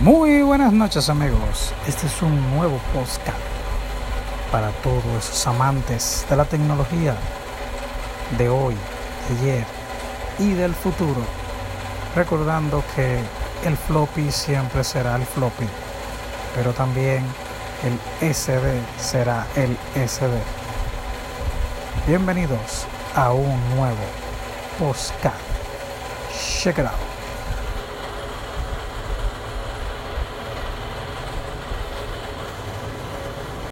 Muy buenas noches amigos, este es un nuevo podcast para todos esos amantes de la tecnología de hoy, de ayer y del futuro. Recordando que el floppy siempre será el floppy, pero también el SD será el SD. Bienvenidos a un nuevo podcast. Check it out.